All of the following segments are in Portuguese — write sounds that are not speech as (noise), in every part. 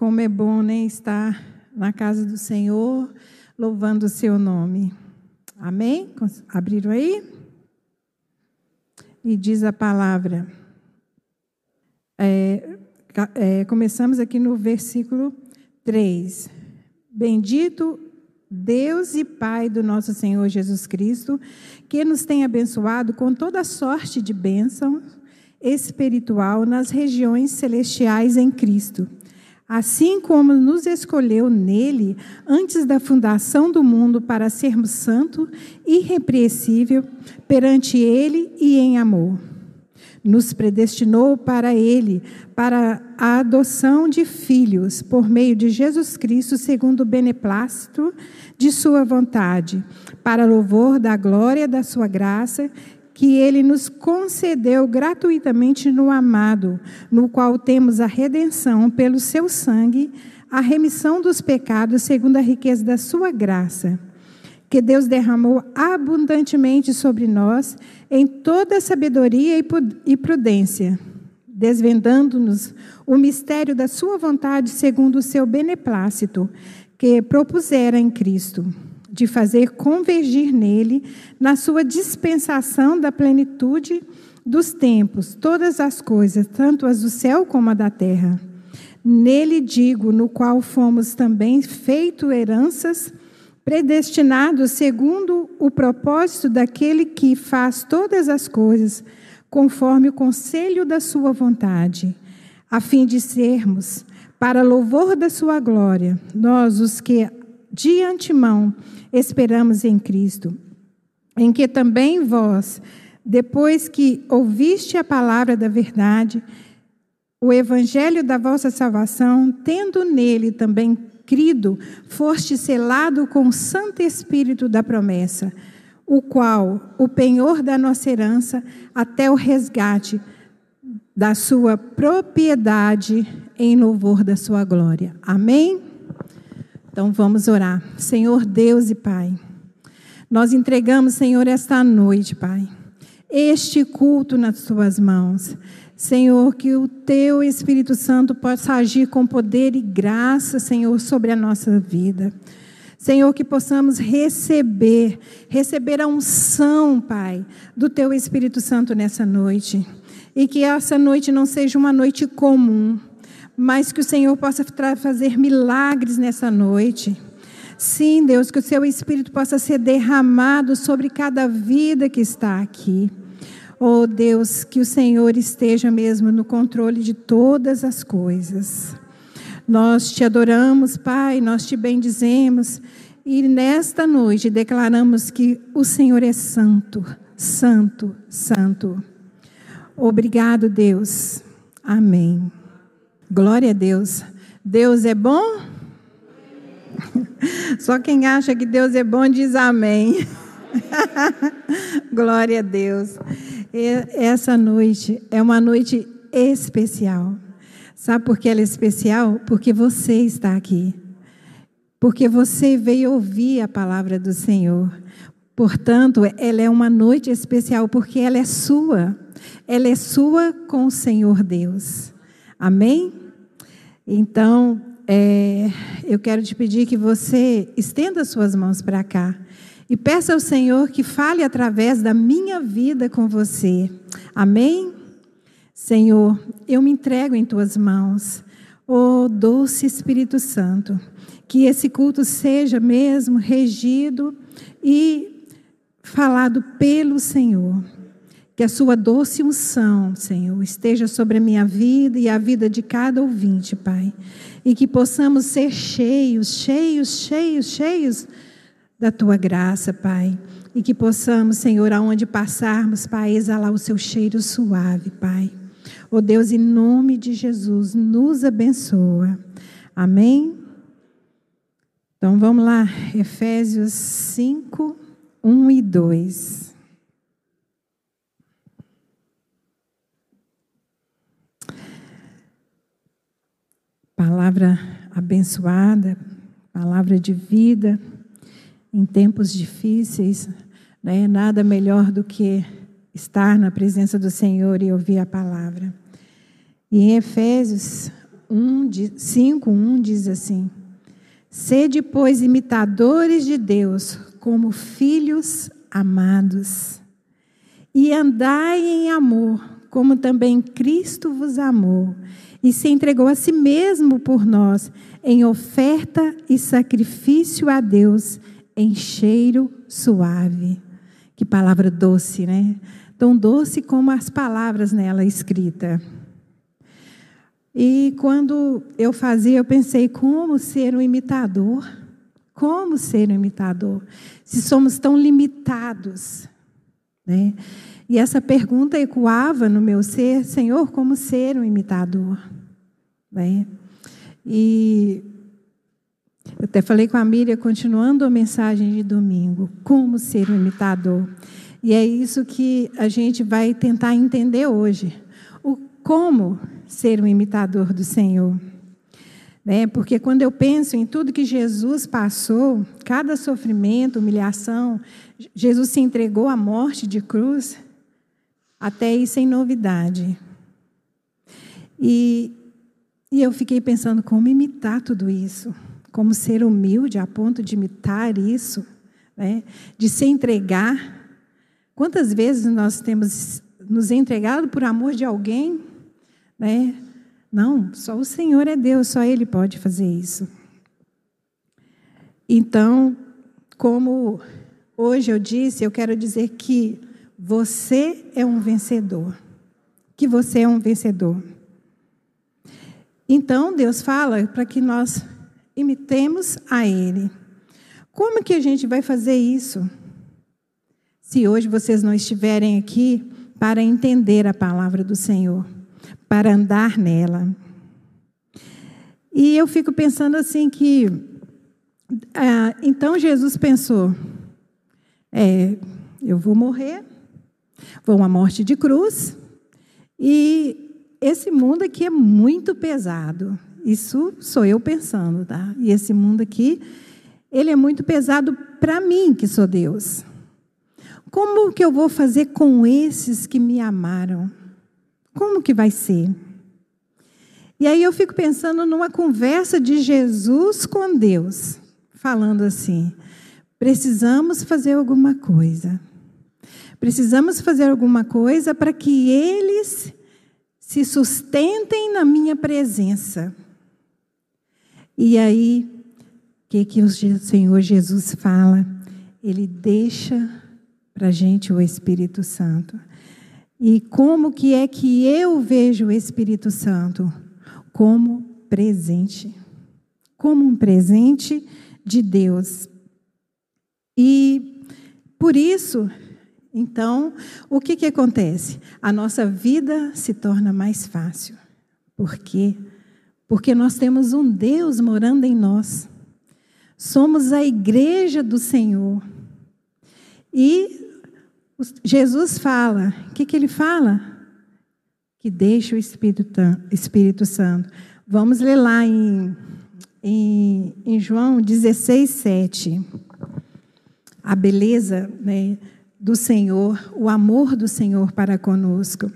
Como é bom né, estar na casa do Senhor, louvando o seu nome. Amém? Abriram aí? E diz a palavra. É, é, começamos aqui no versículo 3. Bendito Deus e Pai do nosso Senhor Jesus Cristo, que nos tem abençoado com toda sorte de bênção espiritual nas regiões celestiais em Cristo. Assim como nos escolheu nele antes da fundação do mundo para sermos santo, irrepreensível perante ele e em amor. Nos predestinou para Ele, para a adoção de filhos, por meio de Jesus Cristo, segundo o beneplácito de Sua vontade, para louvor da glória da Sua graça, que Ele nos concedeu gratuitamente no amado, no qual temos a redenção pelo Seu sangue, a remissão dos pecados, segundo a riqueza da Sua graça que Deus derramou abundantemente sobre nós em toda sabedoria e prudência, desvendando-nos o mistério da Sua vontade segundo o seu beneplácito, que propusera em Cristo, de fazer convergir nele, na Sua dispensação da plenitude dos tempos, todas as coisas, tanto as do céu como a da terra. Nele digo, no qual fomos também feito heranças predestinados segundo o propósito daquele que faz todas as coisas conforme o conselho da sua vontade, a fim de sermos, para louvor da sua glória, nós os que de antemão esperamos em Cristo, em que também vós, depois que ouviste a palavra da verdade, o evangelho da vossa salvação, tendo nele também crido, foste selado com o Santo Espírito da promessa, o qual, o penhor da nossa herança, até o resgate da sua propriedade em louvor da sua glória. Amém? Então vamos orar. Senhor Deus e Pai, nós entregamos, Senhor, esta noite, Pai, este culto nas tuas mãos. Senhor, que o teu Espírito Santo possa agir com poder e graça, Senhor, sobre a nossa vida. Senhor, que possamos receber, receber a unção, Pai, do teu Espírito Santo nessa noite. E que essa noite não seja uma noite comum, mas que o Senhor possa fazer milagres nessa noite. Sim, Deus, que o seu Espírito possa ser derramado sobre cada vida que está aqui. Oh Deus, que o Senhor esteja mesmo no controle de todas as coisas. Nós te adoramos, Pai, nós te bendizemos e nesta noite declaramos que o Senhor é santo, santo, santo. Obrigado, Deus. Amém. Glória a Deus. Deus é bom? (laughs) Só quem acha que Deus é bom diz amém. (laughs) Glória a Deus. Essa noite é uma noite especial. Sabe por que ela é especial? Porque você está aqui. Porque você veio ouvir a palavra do Senhor. Portanto, ela é uma noite especial porque ela é sua. Ela é sua com o Senhor Deus. Amém? Então, é, eu quero te pedir que você estenda suas mãos para cá. E peça ao Senhor que fale através da minha vida com você. Amém? Senhor, eu me entrego em tuas mãos. Oh, doce Espírito Santo, que esse culto seja mesmo regido e falado pelo Senhor. Que a sua doce unção, Senhor, esteja sobre a minha vida e a vida de cada ouvinte, Pai. E que possamos ser cheios, cheios, cheios, cheios da tua graça, Pai. E que possamos, Senhor, aonde passarmos, Pai, exalar o seu cheiro suave, Pai. Oh Deus, em nome de Jesus, nos abençoa. Amém? Então vamos lá, Efésios 5, 1 e 2. Palavra abençoada, palavra de vida em tempos difíceis, né, nada melhor do que estar na presença do Senhor e ouvir a palavra. E em Efésios, 5, 1 diz assim: Sede, pois, imitadores de Deus, como filhos amados, e andai em amor, como também Cristo vos amou, e se entregou a si mesmo por nós, em oferta e sacrifício a Deus, em cheiro suave. Que palavra doce, né? Tão doce como as palavras nela escrita. E quando eu fazia, eu pensei como ser um imitador. Como ser um imitador? Se somos tão limitados. Né? E essa pergunta ecoava no meu ser, Senhor, como ser um imitador? Né? E eu até falei com a Miriam, continuando a mensagem de domingo, como ser um imitador. E é isso que a gente vai tentar entender hoje. O como ser um imitador do Senhor. Né? Porque quando eu penso em tudo que Jesus passou, cada sofrimento, humilhação, Jesus se entregou à morte de cruz, até isso sem novidade. E, e eu fiquei pensando como imitar tudo isso, como ser humilde a ponto de imitar isso, né? de se entregar. Quantas vezes nós temos nos entregado por amor de alguém né? Não, só o Senhor é Deus, só Ele pode fazer isso. Então, como hoje eu disse, eu quero dizer que você é um vencedor. Que você é um vencedor. Então, Deus fala para que nós imitemos a Ele. Como que a gente vai fazer isso? Se hoje vocês não estiverem aqui para entender a palavra do Senhor para andar nela. E eu fico pensando assim que, ah, então Jesus pensou, é, eu vou morrer, vou uma morte de cruz, e esse mundo aqui é muito pesado. Isso sou eu pensando, tá? E esse mundo aqui, ele é muito pesado para mim, que sou Deus. Como que eu vou fazer com esses que me amaram? Como que vai ser? E aí eu fico pensando numa conversa de Jesus com Deus, falando assim: precisamos fazer alguma coisa. Precisamos fazer alguma coisa para que eles se sustentem na minha presença. E aí, o que, que o Senhor Jesus fala? Ele deixa para a gente o Espírito Santo. E como que é que eu vejo o Espírito Santo? Como presente. Como um presente de Deus. E por isso, então, o que, que acontece? A nossa vida se torna mais fácil. Por quê? Porque nós temos um Deus morando em nós. Somos a igreja do Senhor. E Jesus fala, o que, que ele fala? Que deixa o Espírito, Espírito Santo. Vamos ler lá em, em, em João 16, 7. A beleza né, do Senhor, o amor do Senhor para conosco.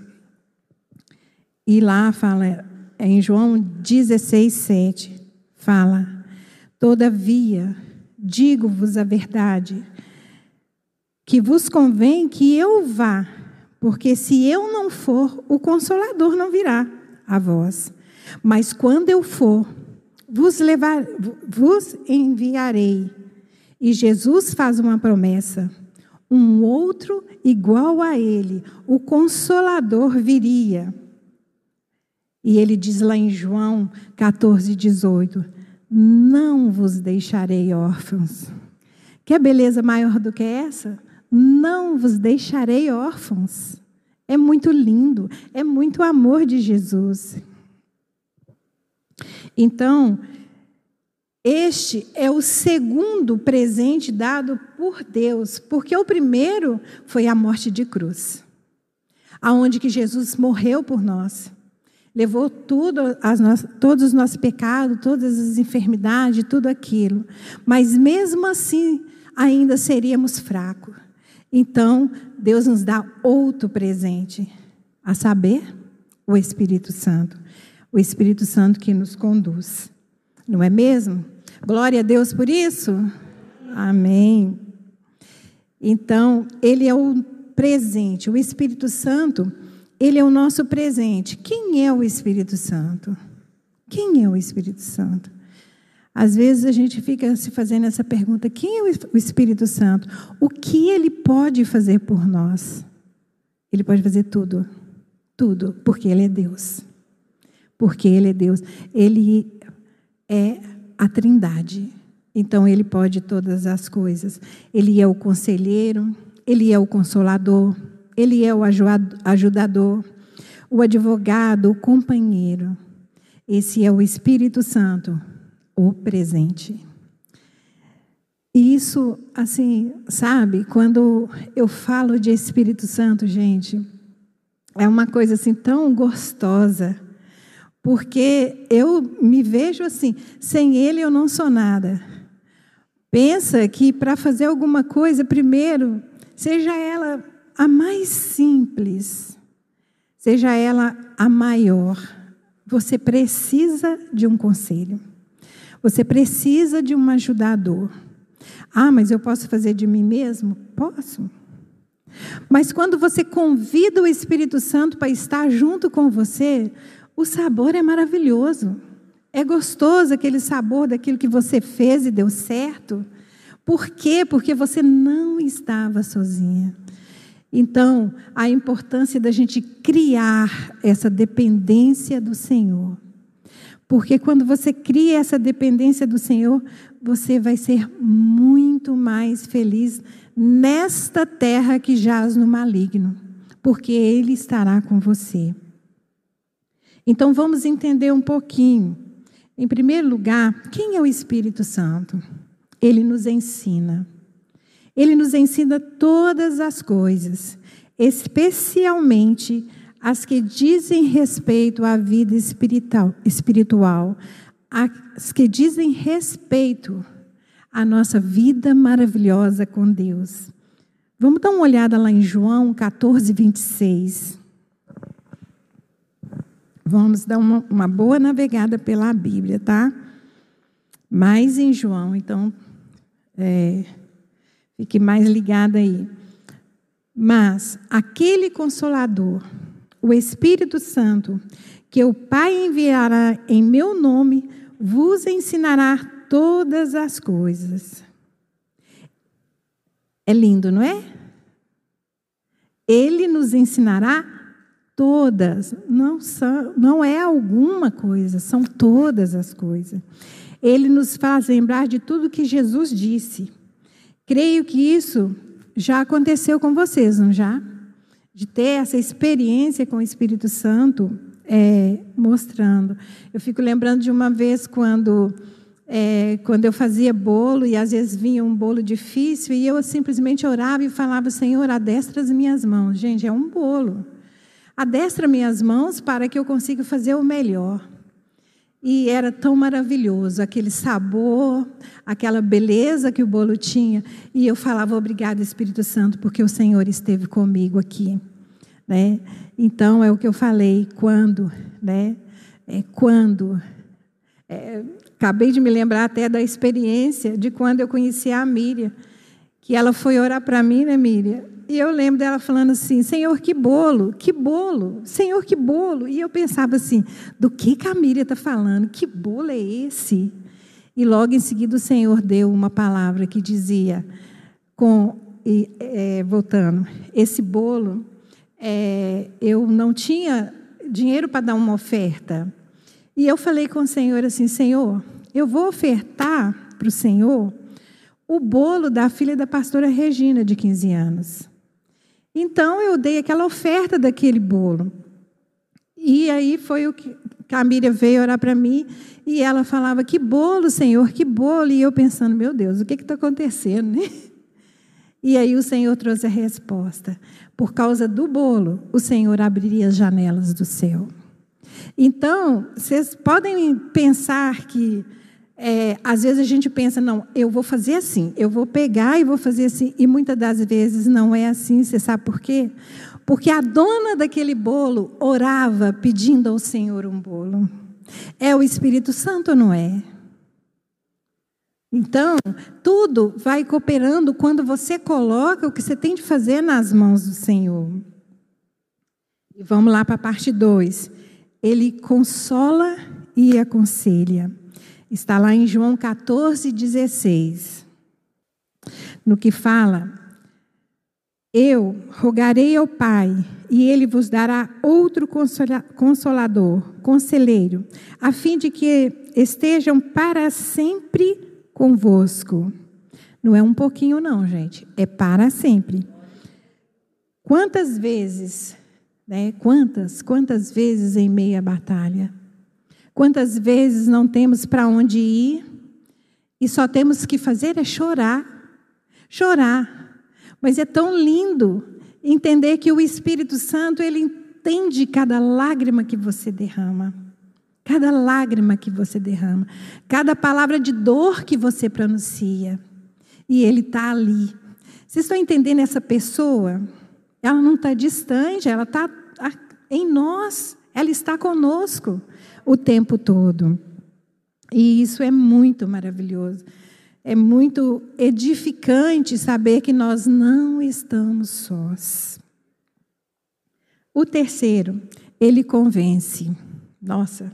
E lá fala, em João 16, 7, fala: Todavia, digo-vos a verdade que vos convém que eu vá, porque se eu não for, o consolador não virá a vós. Mas quando eu for, vos, levar, vos enviarei. E Jesus faz uma promessa: um outro igual a ele, o consolador viria. E ele diz lá em João 14, 18: Não vos deixarei órfãos. Quer beleza maior do que essa? Não vos deixarei órfãos. É muito lindo, é muito amor de Jesus. Então, este é o segundo presente dado por Deus, porque o primeiro foi a morte de cruz, aonde que Jesus morreu por nós, levou tudo, nossas, todos os nossos pecados, todas as enfermidades, tudo aquilo, mas mesmo assim ainda seríamos fracos. Então, Deus nos dá outro presente, a saber, o Espírito Santo. o Espírito Santo que nos conduz. Não é mesmo? Glória a Deus por isso. Amém. Então, ele é o presente. O Espírito Santo, ele é o nosso presente. Quem é o Espírito Santo? Quem é o Espírito Santo? Às vezes a gente fica se fazendo essa pergunta: quem é o Espírito Santo? O que ele pode fazer por nós? Ele pode fazer tudo. Tudo, porque ele é Deus porque Ele é Deus. Ele é a Trindade. Então, Ele pode todas as coisas. Ele é o conselheiro, Ele é o consolador, Ele é o ajudador, o advogado, o companheiro. Esse é o Espírito Santo, o presente. E isso, assim, sabe, quando eu falo de Espírito Santo, gente, é uma coisa assim tão gostosa porque eu me vejo assim, sem ele eu não sou nada. Pensa que para fazer alguma coisa, primeiro, seja ela a mais simples, seja ela a maior, você precisa de um conselho. Você precisa de um ajudador. Ah, mas eu posso fazer de mim mesmo? Posso. Mas quando você convida o Espírito Santo para estar junto com você, o sabor é maravilhoso. É gostoso aquele sabor daquilo que você fez e deu certo. Por quê? Porque você não estava sozinha. Então, a importância da gente criar essa dependência do Senhor. Porque quando você cria essa dependência do Senhor, você vai ser muito mais feliz nesta terra que jaz no maligno, porque Ele estará com você. Então vamos entender um pouquinho. Em primeiro lugar, quem é o Espírito Santo? Ele nos ensina. Ele nos ensina todas as coisas, especialmente as que dizem respeito à vida espiritual, as que dizem respeito à nossa vida maravilhosa com Deus. Vamos dar uma olhada lá em João 14, 26. Vamos dar uma, uma boa navegada pela Bíblia, tá? Mais em João, então é, fique mais ligada aí. Mas aquele consolador, o Espírito Santo, que o Pai enviará em meu nome, vos ensinará todas as coisas. É lindo, não é? Ele nos ensinará Todas, não, são, não é alguma coisa, são todas as coisas. Ele nos faz lembrar de tudo que Jesus disse. Creio que isso já aconteceu com vocês, não já? De ter essa experiência com o Espírito Santo é, mostrando. Eu fico lembrando de uma vez quando, é, quando eu fazia bolo e às vezes vinha um bolo difícil e eu simplesmente orava e falava, Senhor, adestra as minhas mãos. Gente, é um bolo. Adestra minhas mãos para que eu consiga fazer o melhor. E era tão maravilhoso, aquele sabor, aquela beleza que o bolo tinha. E eu falava, obrigada, Espírito Santo, porque o Senhor esteve comigo aqui. Né? Então, é o que eu falei, quando, né? É, quando. É, acabei de me lembrar até da experiência de quando eu conheci a Miriam, que ela foi orar para mim, né, Miriam? E eu lembro dela falando assim: Senhor, que bolo, que bolo, Senhor, que bolo. E eu pensava assim: do que a Miriam está falando? Que bolo é esse? E logo em seguida o Senhor deu uma palavra que dizia, com, e, é, voltando, esse bolo, é, eu não tinha dinheiro para dar uma oferta. E eu falei com o Senhor assim: Senhor, eu vou ofertar para o Senhor o bolo da filha da pastora Regina, de 15 anos. Então eu dei aquela oferta daquele bolo. E aí foi o que a Miriam veio orar para mim e ela falava: Que bolo, Senhor, que bolo. E eu pensando: Meu Deus, o que está acontecendo, né? E aí o Senhor trouxe a resposta: Por causa do bolo, o Senhor abriria as janelas do céu. Então, vocês podem pensar que é, às vezes a gente pensa, não, eu vou fazer assim, eu vou pegar e vou fazer assim, e muitas das vezes não é assim, você sabe por quê? Porque a dona daquele bolo orava pedindo ao Senhor um bolo. É o Espírito Santo ou não é? Então, tudo vai cooperando quando você coloca o que você tem de fazer nas mãos do Senhor. E vamos lá para a parte 2. Ele consola e aconselha. Está lá em João 14, 16. No que fala: Eu rogarei ao Pai, e ele vos dará outro consolador, conselheiro, a fim de que estejam para sempre convosco. Não é um pouquinho, não, gente. É para sempre. Quantas vezes, né? Quantas, quantas vezes em meia batalha? Quantas vezes não temos para onde ir e só temos que fazer é chorar. Chorar. Mas é tão lindo entender que o Espírito Santo, ele entende cada lágrima que você derrama. Cada lágrima que você derrama, cada palavra de dor que você pronuncia. E Ele está ali. Vocês estão entendendo essa pessoa? Ela não está distante, ela está em nós, ela está conosco o tempo todo. E isso é muito maravilhoso. É muito edificante saber que nós não estamos sós. O terceiro, ele convence. Nossa,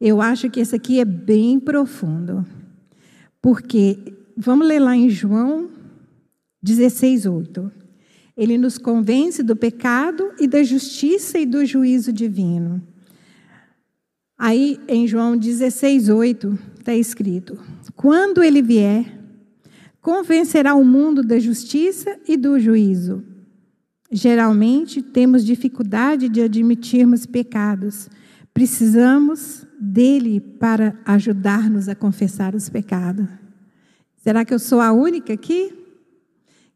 eu acho que esse aqui é bem profundo. Porque, vamos ler lá em João 16, 8. Ele nos convence do pecado e da justiça e do juízo divino. Aí, em João 16, 8, está escrito: Quando ele vier, convencerá o mundo da justiça e do juízo. Geralmente, temos dificuldade de admitirmos pecados. Precisamos dele para ajudar-nos a confessar os pecados. Será que eu sou a única aqui?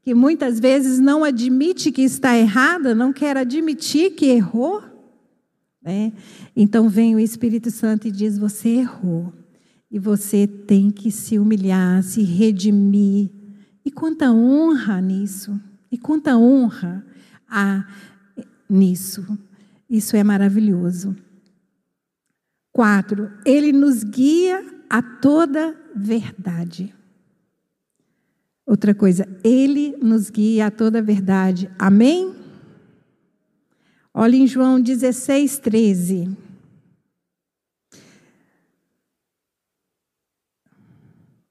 Que muitas vezes não admite que está errada, não quer admitir que errou? Né? Então vem o Espírito Santo e diz: Você errou. E você tem que se humilhar, se redimir. E quanta honra nisso. E quanta honra há nisso. Isso é maravilhoso. Quatro, ele nos guia a toda verdade. Outra coisa, ele nos guia a toda verdade. Amém? Olha em João 16, 13.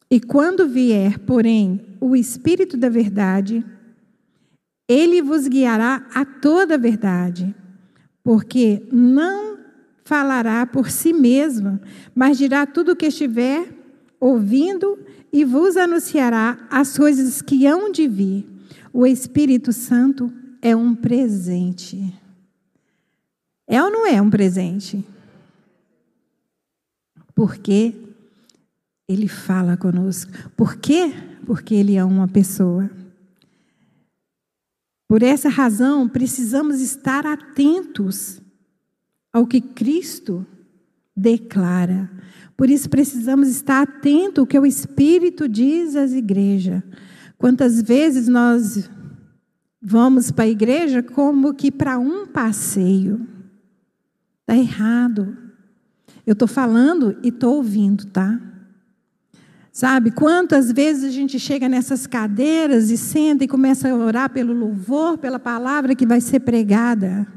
E quando vier, porém, o Espírito da Verdade, ele vos guiará a toda a verdade, porque não falará por si mesma, mas dirá tudo o que estiver ouvindo e vos anunciará as coisas que hão de vir. O Espírito Santo é um presente. É ou não é um presente? Porque ele fala conosco. Por quê? Porque ele é uma pessoa. Por essa razão, precisamos estar atentos ao que Cristo declara. Por isso precisamos estar atento ao que o Espírito diz às igrejas. Quantas vezes nós vamos para a igreja como que para um passeio? Está errado. Eu estou falando e estou ouvindo, tá? Sabe, quantas vezes a gente chega nessas cadeiras e senta e começa a orar pelo louvor, pela palavra que vai ser pregada.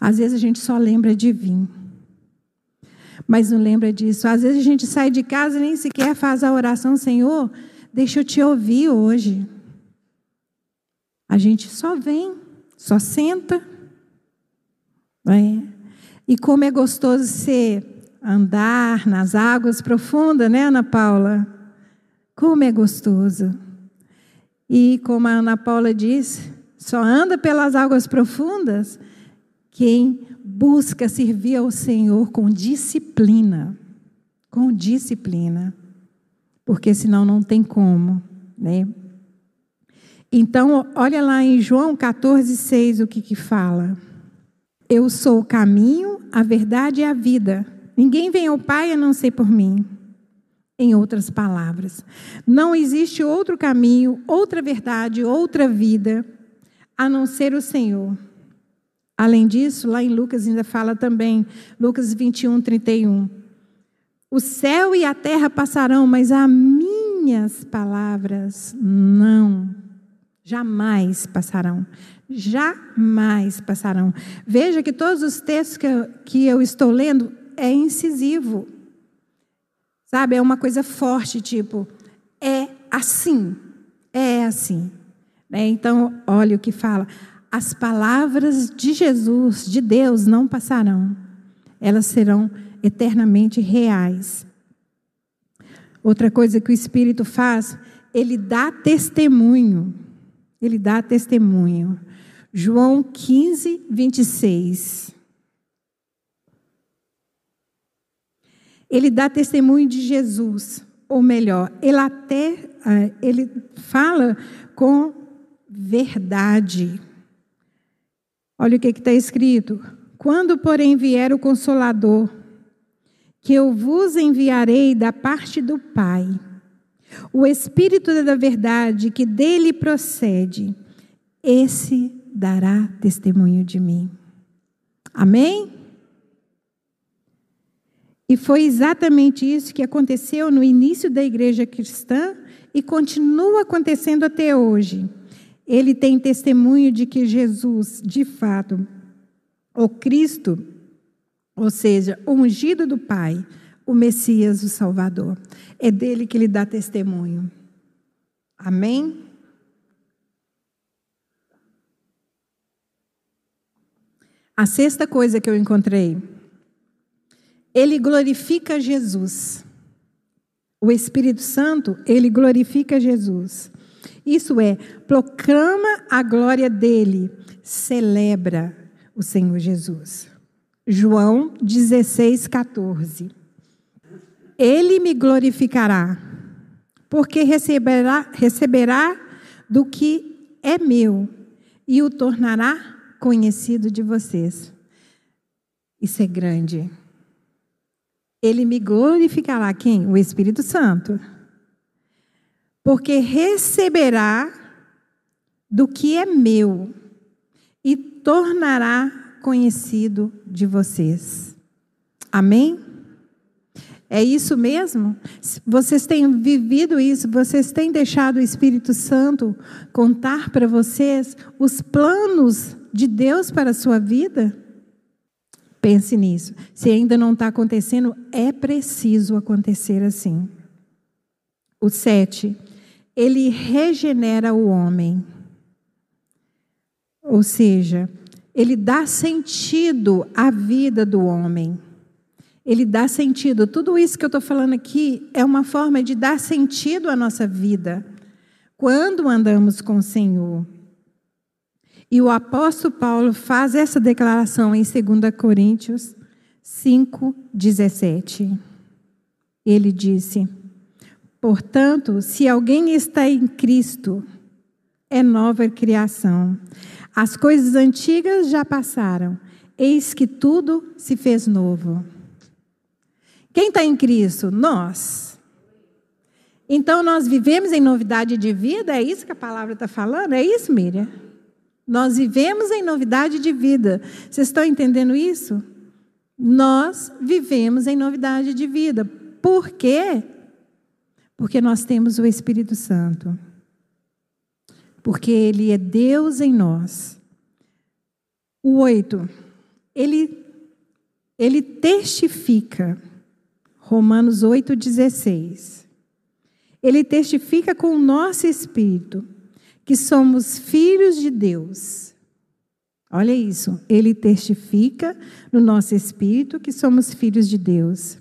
Às vezes a gente só lembra de vir. Mas não lembra disso. Às vezes a gente sai de casa e nem sequer faz a oração, Senhor, deixa eu te ouvir hoje. A gente só vem, só senta. É. E como é gostoso ser andar nas águas profundas, né, Ana Paula? Como é gostoso. E como a Ana Paula diz, só anda pelas águas profundas quem busca servir ao Senhor com disciplina, com disciplina, porque senão não tem como, né? Então, olha lá em João 14, 6 o que que fala. Eu sou o caminho, a verdade e a vida. Ninguém vem ao Pai a não ser por mim. Em outras palavras, não existe outro caminho, outra verdade, outra vida, a não ser o Senhor. Além disso, lá em Lucas ainda fala também, Lucas 21, 31. O céu e a terra passarão, mas as minhas palavras não, jamais passarão. Jamais passarão. Veja que todos os textos que eu, que eu estou lendo é incisivo. Sabe, é uma coisa forte, tipo, é assim, é assim. Né? Então, olha o que fala. As palavras de Jesus, de Deus, não passarão. Elas serão eternamente reais. Outra coisa que o Espírito faz, ele dá testemunho. Ele dá testemunho. João 15, 26. Ele dá testemunho de Jesus, ou melhor, ele até eh, ele fala com verdade. Olha o que está escrito. Quando, porém, vier o Consolador, que eu vos enviarei da parte do Pai, o Espírito da verdade que dele procede, esse dará testemunho de mim. Amém? E foi exatamente isso que aconteceu no início da igreja cristã e continua acontecendo até hoje ele tem testemunho de que Jesus, de fato, o Cristo, ou seja, o ungido do Pai, o Messias, o Salvador. É dele que ele dá testemunho. Amém? A sexta coisa que eu encontrei, ele glorifica Jesus. O Espírito Santo, ele glorifica Jesus. Isso é, proclama a glória dele, celebra o Senhor Jesus. João 16, 14. Ele me glorificará, porque receberá, receberá do que é meu e o tornará conhecido de vocês. Isso é grande. Ele me glorificará quem? O Espírito Santo porque receberá do que é meu e tornará conhecido de vocês. Amém? É isso mesmo? Vocês têm vivido isso? Vocês têm deixado o Espírito Santo contar para vocês os planos de Deus para a sua vida? Pense nisso. Se ainda não está acontecendo, é preciso acontecer assim. O sete ele regenera o homem. Ou seja, ele dá sentido à vida do homem. Ele dá sentido. Tudo isso que eu estou falando aqui é uma forma de dar sentido à nossa vida quando andamos com o Senhor. E o apóstolo Paulo faz essa declaração em 2 Coríntios 5, 17. Ele disse. Portanto, se alguém está em Cristo, é nova criação. As coisas antigas já passaram, eis que tudo se fez novo. Quem está em Cristo? Nós. Então nós vivemos em novidade de vida, é isso que a palavra está falando? É isso, Miriam? Nós vivemos em novidade de vida. Vocês estão entendendo isso? Nós vivemos em novidade de vida. Por quê? Porque nós temos o Espírito Santo. Porque Ele é Deus em nós. O oito, ele, ele testifica, Romanos 8,16. Ele testifica com o nosso espírito que somos filhos de Deus. Olha isso, ele testifica no nosso espírito que somos filhos de Deus.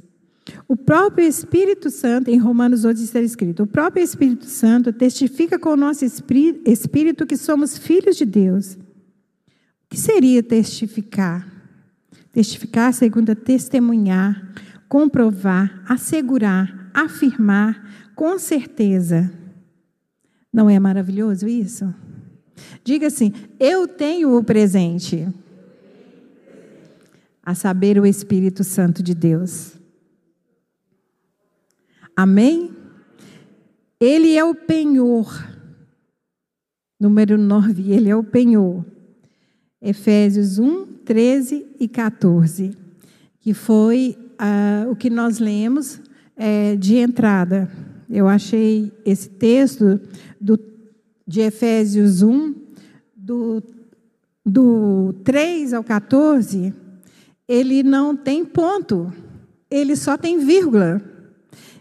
O próprio Espírito Santo, em Romanos 8 está escrito, o próprio Espírito Santo testifica com o nosso espírito que somos filhos de Deus. O que seria testificar? Testificar, segundo testemunhar, comprovar, assegurar, afirmar, com certeza. Não é maravilhoso isso? Diga assim: eu tenho o presente, a saber, o Espírito Santo de Deus. Amém? Ele é o penhor. Número 9, ele é o penhor. Efésios 1, 13 e 14, que foi ah, o que nós lemos é, de entrada. Eu achei esse texto do, de Efésios 1, do, do 3 ao 14, ele não tem ponto, ele só tem vírgula.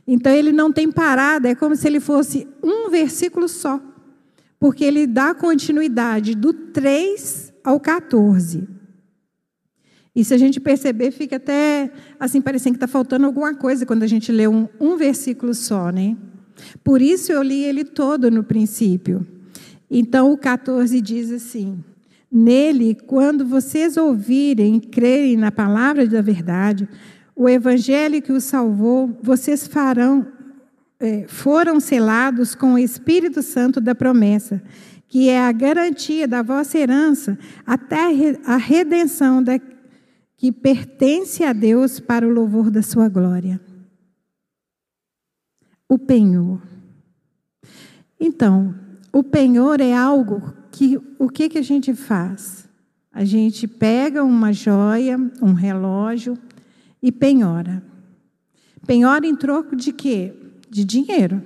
Então ele não tem parada, é como se ele fosse um versículo só, porque ele dá continuidade do 3 ao 14. E se a gente perceber, fica até assim, parecendo que está faltando alguma coisa quando a gente lê um, um versículo só, né? Por isso eu li ele todo no princípio. Então o 14 diz assim: Nele, quando vocês ouvirem e crerem na palavra da verdade, o evangelho que os salvou, vocês farão, é, foram selados com o Espírito Santo da promessa, que é a garantia da vossa herança até a redenção da, que pertence a Deus para o louvor da sua glória. O penhor. Então, o penhor é algo que o que, que a gente faz? A gente pega uma joia, um relógio e penhora. Penhora em troco de quê? De dinheiro.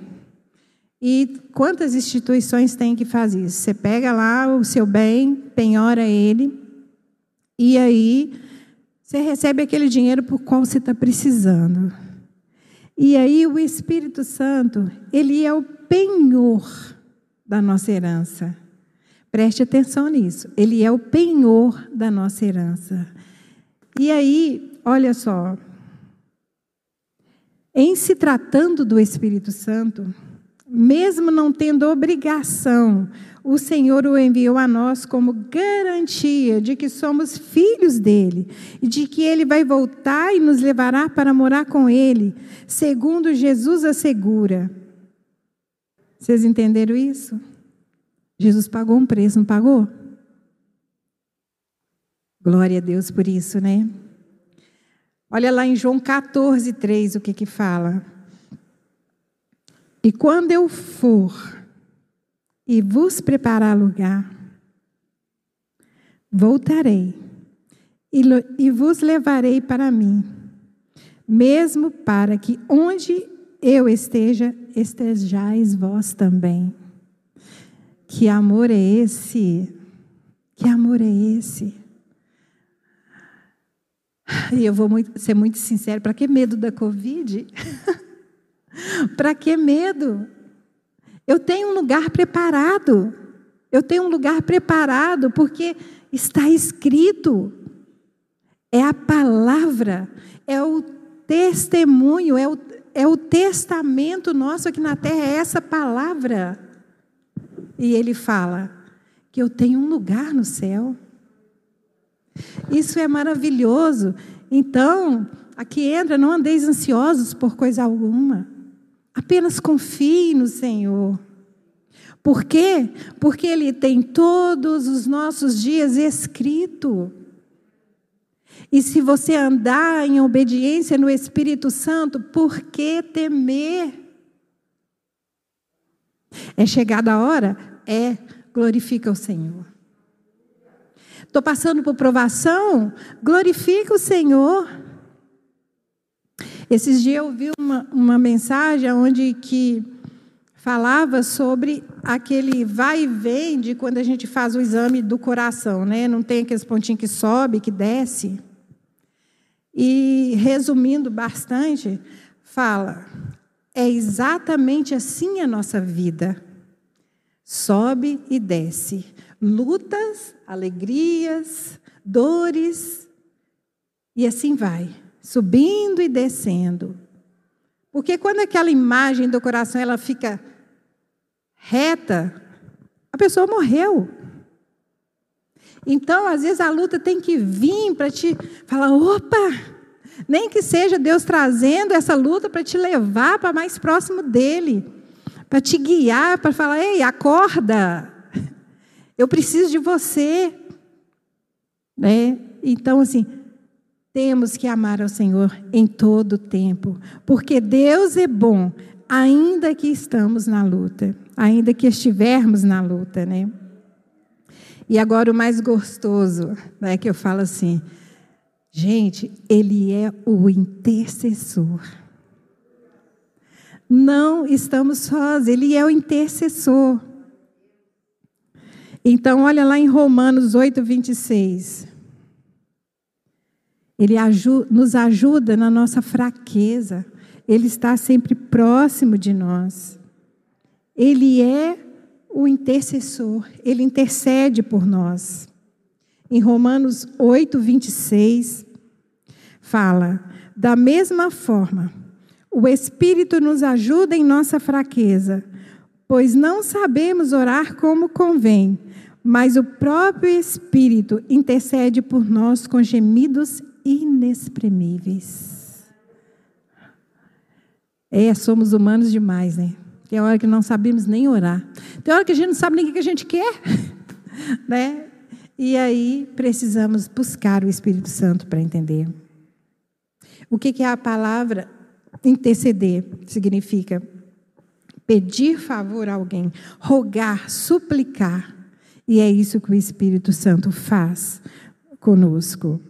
E quantas instituições têm que fazer isso? Você pega lá o seu bem, penhora ele, e aí você recebe aquele dinheiro por qual você está precisando. E aí o Espírito Santo, ele é o penhor da nossa herança. Preste atenção nisso. Ele é o penhor da nossa herança. E aí, olha só. Em se tratando do Espírito Santo, mesmo não tendo obrigação, o Senhor o enviou a nós como garantia de que somos filhos dele e de que ele vai voltar e nos levará para morar com ele, segundo Jesus assegura. Vocês entenderam isso? Jesus pagou um preço, não pagou? Glória a Deus por isso, né? Olha lá em João 14, 3 o que que fala. E quando eu for e vos preparar lugar, voltarei e, vos levarei para mim, mesmo para que onde eu esteja, estejais vós também. Que amor é esse? Que amor é esse? E eu vou muito, ser muito sincero, para que medo da Covid? (laughs) para que medo? Eu tenho um lugar preparado. Eu tenho um lugar preparado porque está escrito. É a palavra, é o testemunho, é o, é o testamento nosso aqui na terra, é essa palavra. E ele fala que eu tenho um lugar no céu. Isso é maravilhoso. Então, aqui entra, não andeis ansiosos por coisa alguma. Apenas confie no Senhor. Por quê? Porque Ele tem todos os nossos dias escrito. E se você andar em obediência no Espírito Santo, por que temer? É chegada a hora? É, glorifica o Senhor. Estou passando por provação? Glorifica o Senhor. Esses dias eu vi uma, uma mensagem onde que falava sobre aquele vai e vem de quando a gente faz o exame do coração, né? Não tem aqueles pontinhos que sobe, que desce. E resumindo bastante, fala: é exatamente assim a nossa vida. Sobe e desce. Lutas, alegrias, dores, e assim vai, subindo e descendo. Porque quando aquela imagem do coração ela fica reta, a pessoa morreu. Então, às vezes a luta tem que vir para te falar, opa, nem que seja Deus trazendo essa luta para te levar para mais próximo dele, para te guiar, para falar: ei, acorda, eu preciso de você. Né? Então, assim, temos que amar ao Senhor em todo o tempo, porque Deus é bom, ainda que estamos na luta, ainda que estivermos na luta, né? E agora o mais gostoso, né, que eu falo assim, gente, ele é o intercessor. Não estamos sós, ele é o intercessor. Então, olha lá em Romanos 8, 26. Ele nos ajuda na nossa fraqueza. Ele está sempre próximo de nós. Ele é o intercessor, ele intercede por nós. Em Romanos 8, 26, fala: da mesma forma, o Espírito nos ajuda em nossa fraqueza, pois não sabemos orar como convém, mas o próprio Espírito intercede por nós com gemidos inexprimíveis. É, somos humanos demais, né? Tem hora que não sabemos nem orar. Tem hora que a gente não sabe nem o que a gente quer, (laughs) né? E aí precisamos buscar o Espírito Santo para entender. O que é a palavra interceder? Significa pedir favor a alguém, rogar, suplicar. E é isso que o Espírito Santo faz conosco.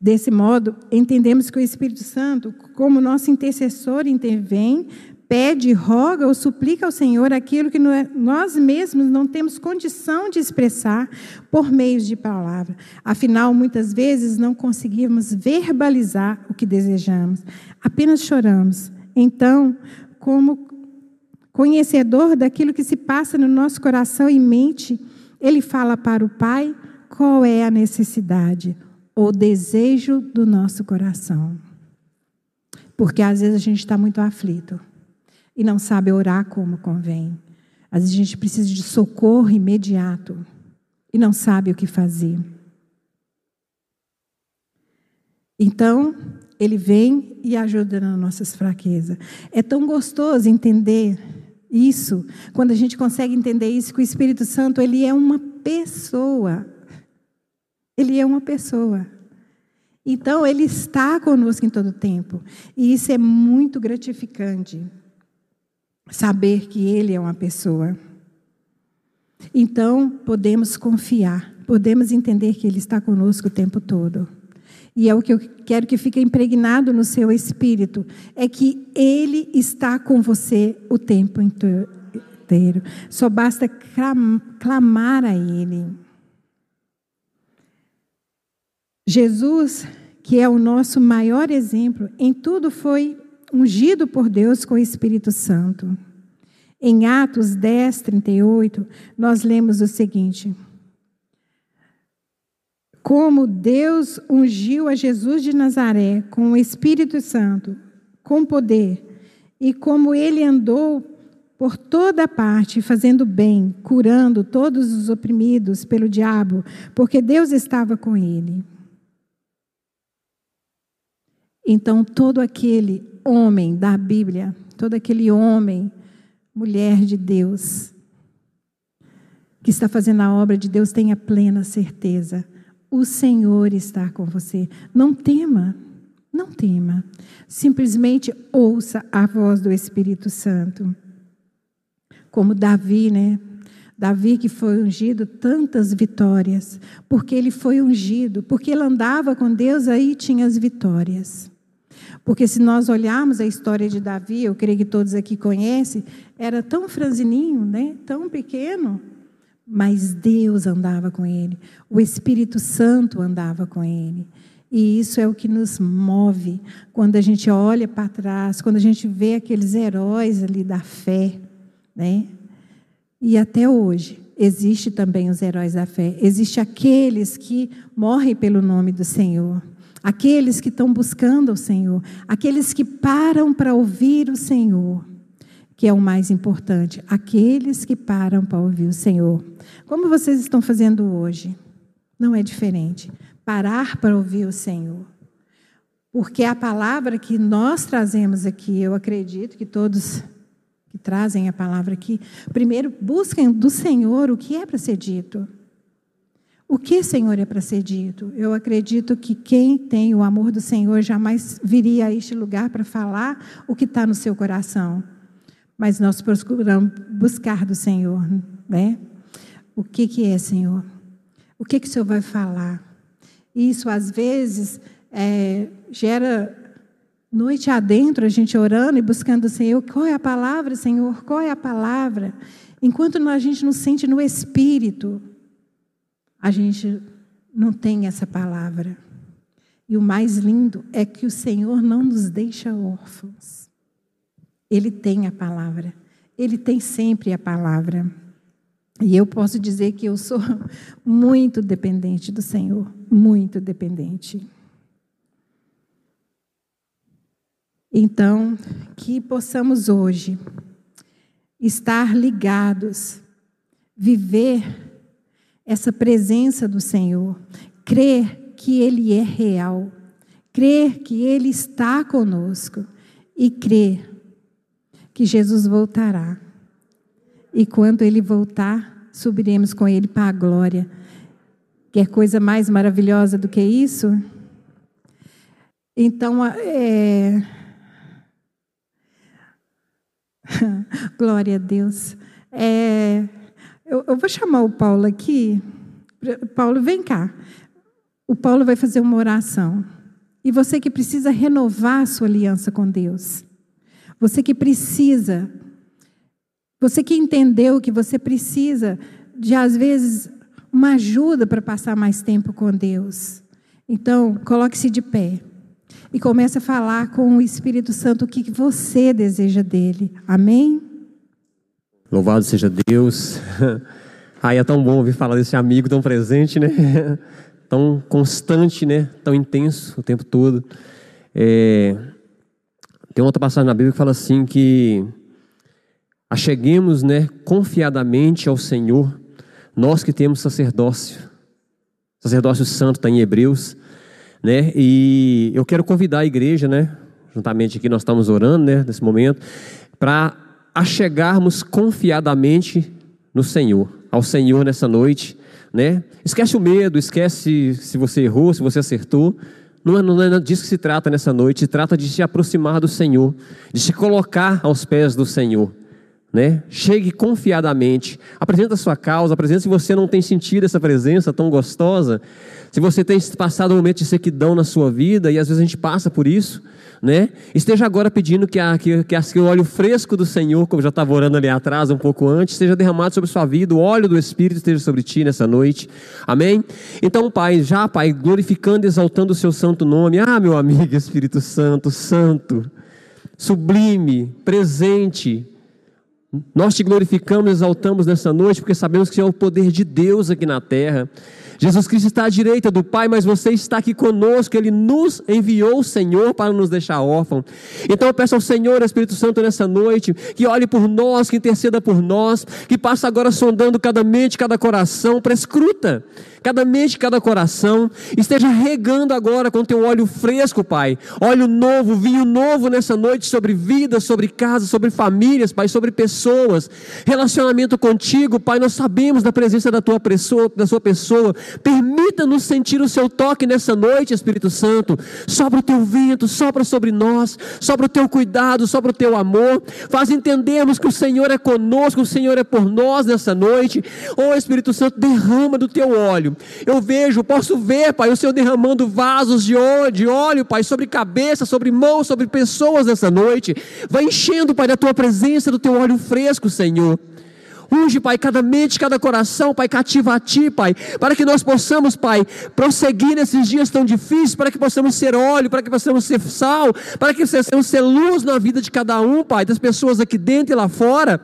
Desse modo, entendemos que o Espírito Santo, como nosso intercessor, intervém, pede, roga ou suplica ao Senhor aquilo que nós mesmos não temos condição de expressar por meio de palavra. Afinal, muitas vezes não conseguimos verbalizar o que desejamos, apenas choramos. Então, como conhecedor daquilo que se passa no nosso coração e mente, ele fala para o Pai qual é a necessidade, o desejo do nosso coração. Porque às vezes a gente está muito aflito e não sabe orar como convém. Às vezes a gente precisa de socorro imediato e não sabe o que fazer. Então, ele vem e ajuda nas nossas fraquezas. É tão gostoso entender isso, quando a gente consegue entender isso, que o Espírito Santo, ele é uma pessoa. Ele é uma pessoa. Então, ele está conosco em todo tempo. E isso é muito gratificante. Saber que ele é uma pessoa. Então, podemos confiar, podemos entender que ele está conosco o tempo todo. E é o que eu quero que fique impregnado no seu espírito, é que ele está com você o tempo inteiro. Só basta clamar a ele. Jesus, que é o nosso maior exemplo, em tudo foi ungido por Deus com o Espírito Santo. Em Atos 10, 38, nós lemos o seguinte: como Deus ungiu a Jesus de Nazaré com o Espírito Santo, com poder, e como ele andou por toda parte, fazendo bem, curando todos os oprimidos pelo diabo, porque Deus estava com ele. Então, todo aquele homem da Bíblia, todo aquele homem, mulher de Deus, que está fazendo a obra de Deus, tenha plena certeza o Senhor está com você. Não tema, não tema. Simplesmente ouça a voz do Espírito Santo. Como Davi, né? Davi que foi ungido tantas vitórias, porque ele foi ungido, porque ele andava com Deus, aí tinha as vitórias. Porque se nós olharmos a história de Davi, eu creio que todos aqui conhecem, era tão franzininho, né? tão pequeno, mas Deus andava com ele, o Espírito Santo andava com ele. E isso é o que nos move quando a gente olha para trás, quando a gente vê aqueles heróis ali da fé, né? E até hoje existe também os heróis da fé. Existe aqueles que morrem pelo nome do Senhor, aqueles que estão buscando o Senhor, aqueles que param para ouvir o Senhor que é o mais importante, aqueles que param para ouvir o Senhor. Como vocês estão fazendo hoje? Não é diferente. Parar para ouvir o Senhor. Porque a palavra que nós trazemos aqui, eu acredito que todos que trazem a palavra aqui, primeiro busquem do Senhor o que é para ser dito. O que, Senhor, é para ser dito? Eu acredito que quem tem o amor do Senhor jamais viria a este lugar para falar o que está no seu coração mas nós procuramos buscar do Senhor, né? O que, que é, Senhor? O que, que o Senhor vai falar? Isso, às vezes, é, gera noite adentro, a gente orando e buscando o Senhor. Qual é a palavra, Senhor? Qual é a palavra? Enquanto a gente não sente no espírito, a gente não tem essa palavra. E o mais lindo é que o Senhor não nos deixa órfãos. Ele tem a palavra. Ele tem sempre a palavra. E eu posso dizer que eu sou muito dependente do Senhor, muito dependente. Então, que possamos hoje estar ligados, viver essa presença do Senhor, crer que Ele é real, crer que Ele está conosco e crer que Jesus voltará. E quando Ele voltar, subiremos com Ele para a glória. Quer coisa mais maravilhosa do que isso? Então, é, (laughs) Glória a Deus. É, eu, eu, vou chamar o Paulo aqui. Paulo, vem cá. O Paulo vai fazer uma oração. E você que precisa renovar a sua aliança com Deus. Você que precisa. Você que entendeu que você precisa de, às vezes, uma ajuda para passar mais tempo com Deus. Então, coloque-se de pé e comece a falar com o Espírito Santo o que você deseja dele. Amém? Louvado seja Deus. (laughs) Ai, é tão bom ouvir falar desse amigo tão presente, né? (laughs) Tão constante, né? Tão intenso o tempo todo. É... Tem outra passagem na Bíblia que fala assim que acheguemos, né, confiadamente ao Senhor, nós que temos sacerdócio. Sacerdócio santo está em Hebreus né? E eu quero convidar a igreja, né? Juntamente aqui nós estamos orando, né? Nesse momento, para achegarmos confiadamente no Senhor, ao Senhor nessa noite, né? Esquece o medo, esquece se você errou, se você acertou. Não é, não é disso que se trata nessa noite, se trata de se aproximar do Senhor, de se colocar aos pés do Senhor. Né? Chegue confiadamente, apresenta a sua causa, apresenta se você não tem sentido essa presença tão gostosa, se você tem passado um momento de sequidão na sua vida, e às vezes a gente passa por isso, né? Esteja agora pedindo que, a, que, que, que o óleo fresco do Senhor, como já estava orando ali atrás, um pouco antes, seja derramado sobre sua vida, o óleo do Espírito esteja sobre ti nessa noite. Amém? Então, Pai, já, Pai, glorificando e exaltando o seu santo nome. Ah, meu amigo Espírito Santo, santo, sublime, presente, nós te glorificamos, exaltamos nessa noite, porque sabemos que é o poder de Deus aqui na terra. Jesus Cristo está à direita do Pai, mas você está aqui conosco. Ele nos enviou o Senhor para nos deixar órfãos. Então eu peço ao Senhor, Espírito Santo, nessa noite, que olhe por nós, que interceda por nós, que passe agora sondando cada mente, cada coração, prescruta cada mente, cada coração, esteja regando agora com teu óleo fresco, Pai, óleo novo, vinho novo nessa noite sobre vidas, sobre casas, sobre famílias, Pai, sobre pessoas, relacionamento contigo, Pai, nós sabemos da presença da tua pessoa, da sua pessoa, permita-nos sentir o seu toque nessa noite, Espírito Santo, sobra o teu vento, sobra sobre nós, sobra o teu cuidado, sobra o teu amor, faz entendermos que o Senhor é conosco, o Senhor é por nós nessa noite, oh Espírito Santo, derrama do teu óleo, eu vejo, posso ver, Pai, o Senhor derramando vasos de óleo, de óleo, Pai, sobre cabeça, sobre mãos, sobre pessoas nessa noite. Vai enchendo, Pai, da tua presença, do teu óleo fresco, Senhor. Unge, Pai, cada mente, cada coração, Pai, cativa a Ti, Pai, para que nós possamos, Pai, prosseguir nesses dias tão difíceis, para que possamos ser óleo, para que possamos ser sal, para que possamos ser luz na vida de cada um, Pai, das pessoas aqui dentro e lá fora.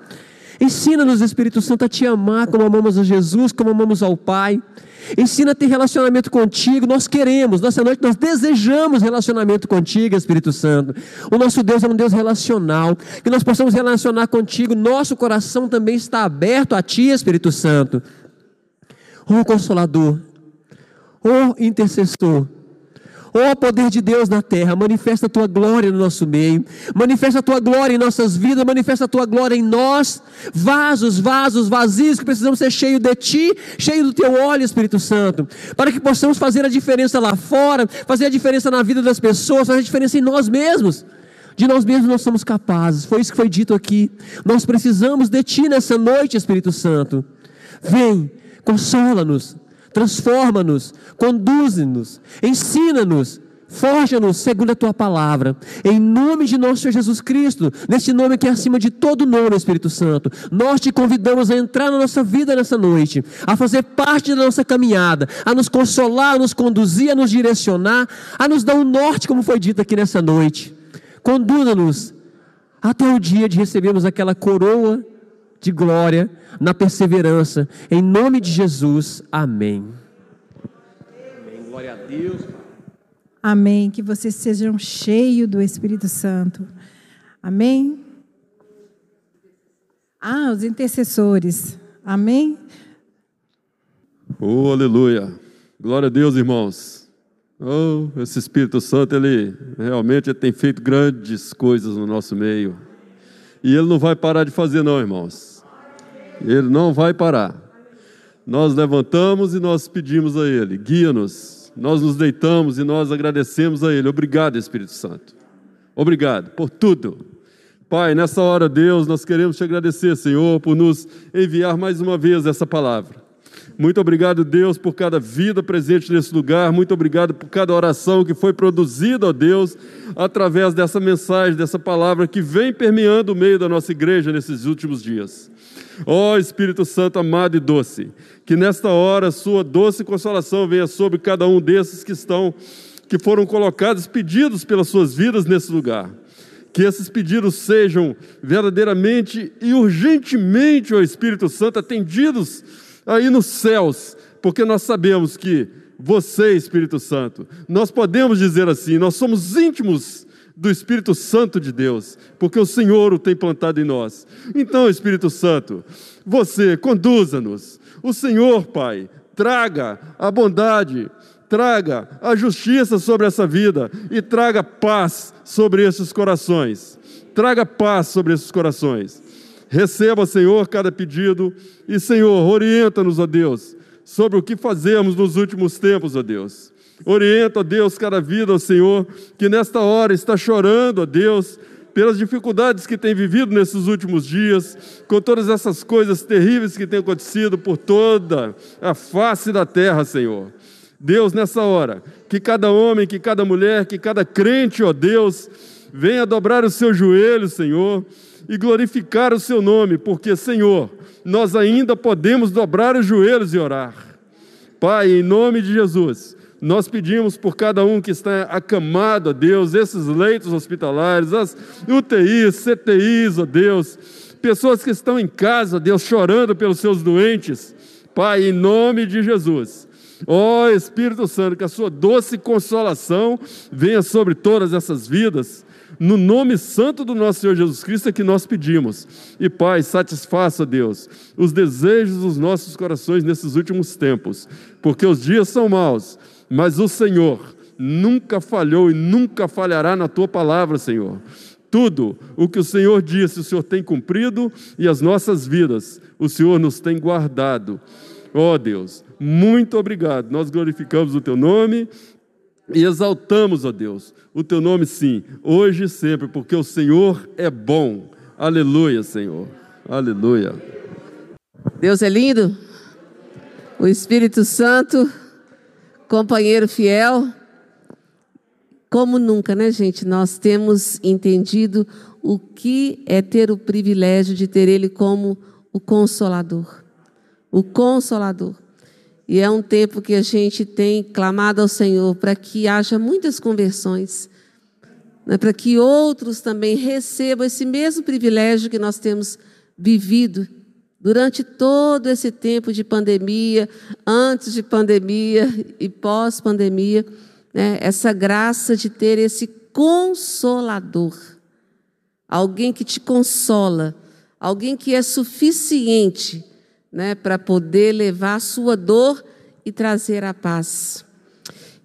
Ensina-nos, Espírito Santo, a Te amar como amamos a Jesus, como amamos ao Pai. Ensina a ter relacionamento contigo. Nós queremos, nessa noite nós desejamos relacionamento contigo, Espírito Santo. O nosso Deus é um Deus relacional. Que nós possamos relacionar contigo. Nosso coração também está aberto a Ti, Espírito Santo. Oh Consolador, oh Intercessor. Ó poder de Deus na terra, manifesta a tua glória no nosso meio, manifesta a tua glória em nossas vidas, manifesta a tua glória em nós, vasos, vasos vazios que precisamos ser cheios de ti, cheio do teu óleo, Espírito Santo, para que possamos fazer a diferença lá fora, fazer a diferença na vida das pessoas, fazer a diferença em nós mesmos. De nós mesmos nós somos capazes, foi isso que foi dito aqui. Nós precisamos de ti nessa noite, Espírito Santo. Vem, Consola-nos, transforma-nos, conduze-nos, ensina-nos Forja-nos segundo a tua palavra, em nome de nosso Senhor Jesus Cristo, nesse nome que é acima de todo nome, Espírito Santo. Nós te convidamos a entrar na nossa vida nessa noite, a fazer parte da nossa caminhada, a nos consolar, a nos conduzir, a nos direcionar, a nos dar um norte, como foi dito aqui nessa noite. Conduza-nos até o dia de recebermos aquela coroa de glória na perseverança, em nome de Jesus. Amém. Amém. Glória a Deus. Amém. Que vocês sejam cheios do Espírito Santo. Amém. Ah, os intercessores. Amém. Oh, aleluia. Glória a Deus, irmãos. Oh, esse Espírito Santo, ele realmente tem feito grandes coisas no nosso meio. E ele não vai parar de fazer, não, irmãos. Ele não vai parar. Nós levantamos e nós pedimos a Ele: guia-nos nós nos deitamos e nós agradecemos a Ele. Obrigado, Espírito Santo. Obrigado por tudo. Pai, nessa hora, Deus, nós queremos te agradecer, Senhor, por nos enviar mais uma vez essa palavra. Muito obrigado, Deus, por cada vida presente nesse lugar. Muito obrigado por cada oração que foi produzida, ó Deus, através dessa mensagem, dessa palavra que vem permeando o meio da nossa igreja nesses últimos dias. Ó Espírito Santo amado e doce, que nesta hora sua doce consolação venha sobre cada um desses que estão que foram colocados pedidos pelas suas vidas nesse lugar. Que esses pedidos sejam verdadeiramente e urgentemente, ó Espírito Santo, atendidos aí nos céus, porque nós sabemos que você, Espírito Santo, nós podemos dizer assim, nós somos íntimos do Espírito Santo de Deus, porque o Senhor o tem plantado em nós. Então, Espírito Santo, você conduza-nos. O Senhor, Pai, traga a bondade, traga a justiça sobre essa vida e traga paz sobre esses corações. Traga paz sobre esses corações. Receba, Senhor, cada pedido e, Senhor, orienta-nos, ó Deus, sobre o que fazemos nos últimos tempos, ó Deus. Orienta, ó Deus, cada vida, ó Senhor, que nesta hora está chorando, ó Deus, pelas dificuldades que tem vivido nesses últimos dias, com todas essas coisas terríveis que têm acontecido por toda a face da terra, Senhor. Deus, nessa hora, que cada homem, que cada mulher, que cada crente, ó Deus, venha dobrar os seus joelhos, Senhor, e glorificar o seu nome, porque, Senhor, nós ainda podemos dobrar os joelhos e orar. Pai, em nome de Jesus, nós pedimos por cada um que está acamado, ó Deus, esses leitos hospitalares, as UTIs, CTIs, ó Deus, pessoas que estão em casa, Deus, chorando pelos seus doentes. Pai, em nome de Jesus. Ó Espírito Santo, que a sua doce consolação venha sobre todas essas vidas. No nome santo do nosso Senhor Jesus Cristo é que nós pedimos. E Pai, satisfaça, Deus, os desejos dos nossos corações nesses últimos tempos, porque os dias são maus mas o Senhor nunca falhou e nunca falhará na tua palavra, Senhor. Tudo o que o Senhor disse, o Senhor tem cumprido e as nossas vidas, o Senhor nos tem guardado. Ó oh, Deus, muito obrigado. Nós glorificamos o teu nome e exaltamos, ó oh Deus, o teu nome sim, hoje e sempre, porque o Senhor é bom. Aleluia, Senhor. Aleluia. Deus é lindo. O Espírito Santo companheiro fiel. Como nunca, né, gente? Nós temos entendido o que é ter o privilégio de ter Ele como o Consolador. O Consolador. E é um tempo que a gente tem clamado ao Senhor para que haja muitas conversões, né, para que outros também recebam esse mesmo privilégio que nós temos vivido Durante todo esse tempo de pandemia, antes de pandemia e pós-pandemia, né, essa graça de ter esse consolador, alguém que te consola, alguém que é suficiente né, para poder levar a sua dor e trazer a paz.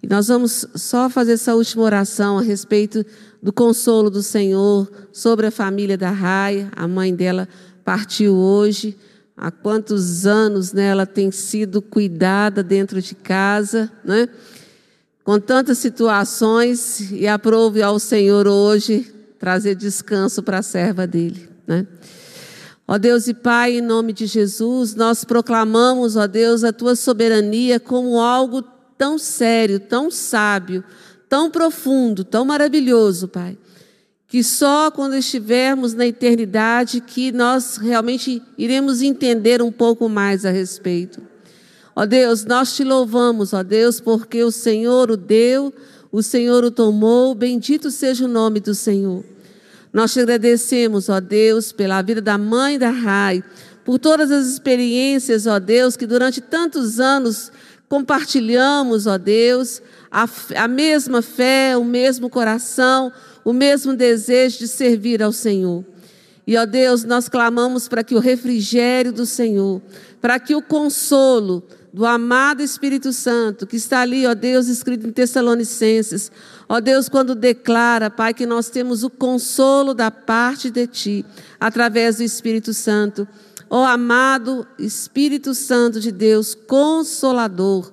E nós vamos só fazer essa última oração a respeito do consolo do Senhor sobre a família da Raia, a mãe dela partiu hoje. Há quantos anos né, ela tem sido cuidada dentro de casa, né? com tantas situações, e aprove ao Senhor hoje trazer descanso para a serva dele. Né? Ó Deus e Pai, em nome de Jesus, nós proclamamos, ó Deus, a tua soberania como algo tão sério, tão sábio, tão profundo, tão maravilhoso, Pai. Que só quando estivermos na eternidade que nós realmente iremos entender um pouco mais a respeito. Ó Deus, nós te louvamos, ó Deus, porque o Senhor o deu, o Senhor o tomou, bendito seja o nome do Senhor. Nós te agradecemos, ó Deus, pela vida da mãe da Rai, por todas as experiências, ó Deus, que durante tantos anos compartilhamos, ó Deus, a, a mesma fé, o mesmo coração, o mesmo desejo de servir ao Senhor. E, ó Deus, nós clamamos para que o refrigério do Senhor, para que o consolo do amado Espírito Santo, que está ali, ó Deus, escrito em Tessalonicenses, Ó Deus, quando declara, Pai, que nós temos o consolo da parte de Ti, através do Espírito Santo. Ó amado Espírito Santo de Deus, consolador,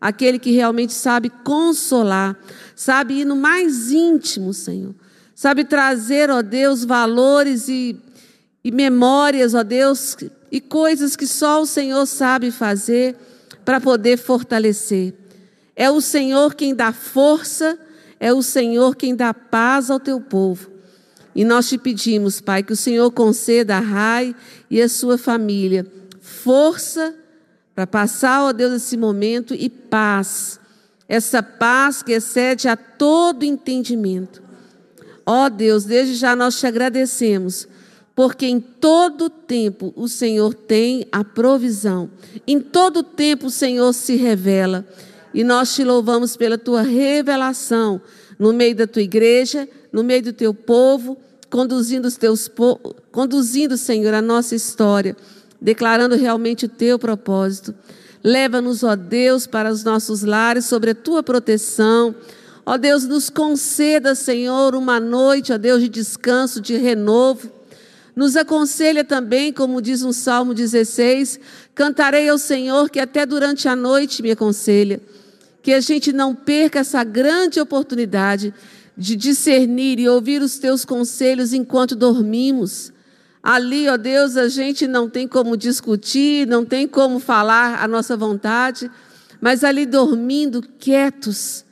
aquele que realmente sabe consolar, sabe ir no mais íntimo, Senhor. Sabe trazer, ó Deus, valores e, e memórias, ó Deus, e coisas que só o Senhor sabe fazer para poder fortalecer. É o Senhor quem dá força é o Senhor quem dá paz ao teu povo. E nós te pedimos, Pai, que o Senhor conceda a Rai e a sua família força para passar, ó Deus, esse momento e paz. Essa paz que excede a todo entendimento. Ó Deus, desde já nós te agradecemos, porque em todo tempo o Senhor tem a provisão. Em todo tempo o Senhor se revela. E nós te louvamos pela tua revelação no meio da tua igreja, no meio do teu povo, conduzindo os teus conduzindo, Senhor, a nossa história, declarando realmente o teu propósito. Leva-nos, ó Deus, para os nossos lares, sobre a tua proteção. Ó Deus, nos conceda, Senhor, uma noite, ó Deus, de descanso, de renovo. Nos aconselha também, como diz no Salmo 16, cantarei ao Senhor que até durante a noite me aconselha que a gente não perca essa grande oportunidade de discernir e ouvir os teus conselhos enquanto dormimos. Ali, ó Deus, a gente não tem como discutir, não tem como falar a nossa vontade, mas ali dormindo, quietos,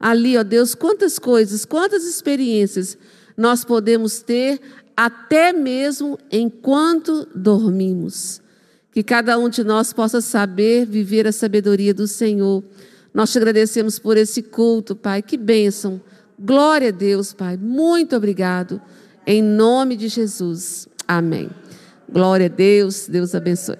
ali, ó Deus, quantas coisas, quantas experiências nós podemos ter até mesmo enquanto dormimos. Que cada um de nós possa saber viver a sabedoria do Senhor nós te agradecemos por esse culto, Pai. Que bênção. Glória a Deus, Pai. Muito obrigado. Em nome de Jesus. Amém. Glória a Deus. Deus abençoe.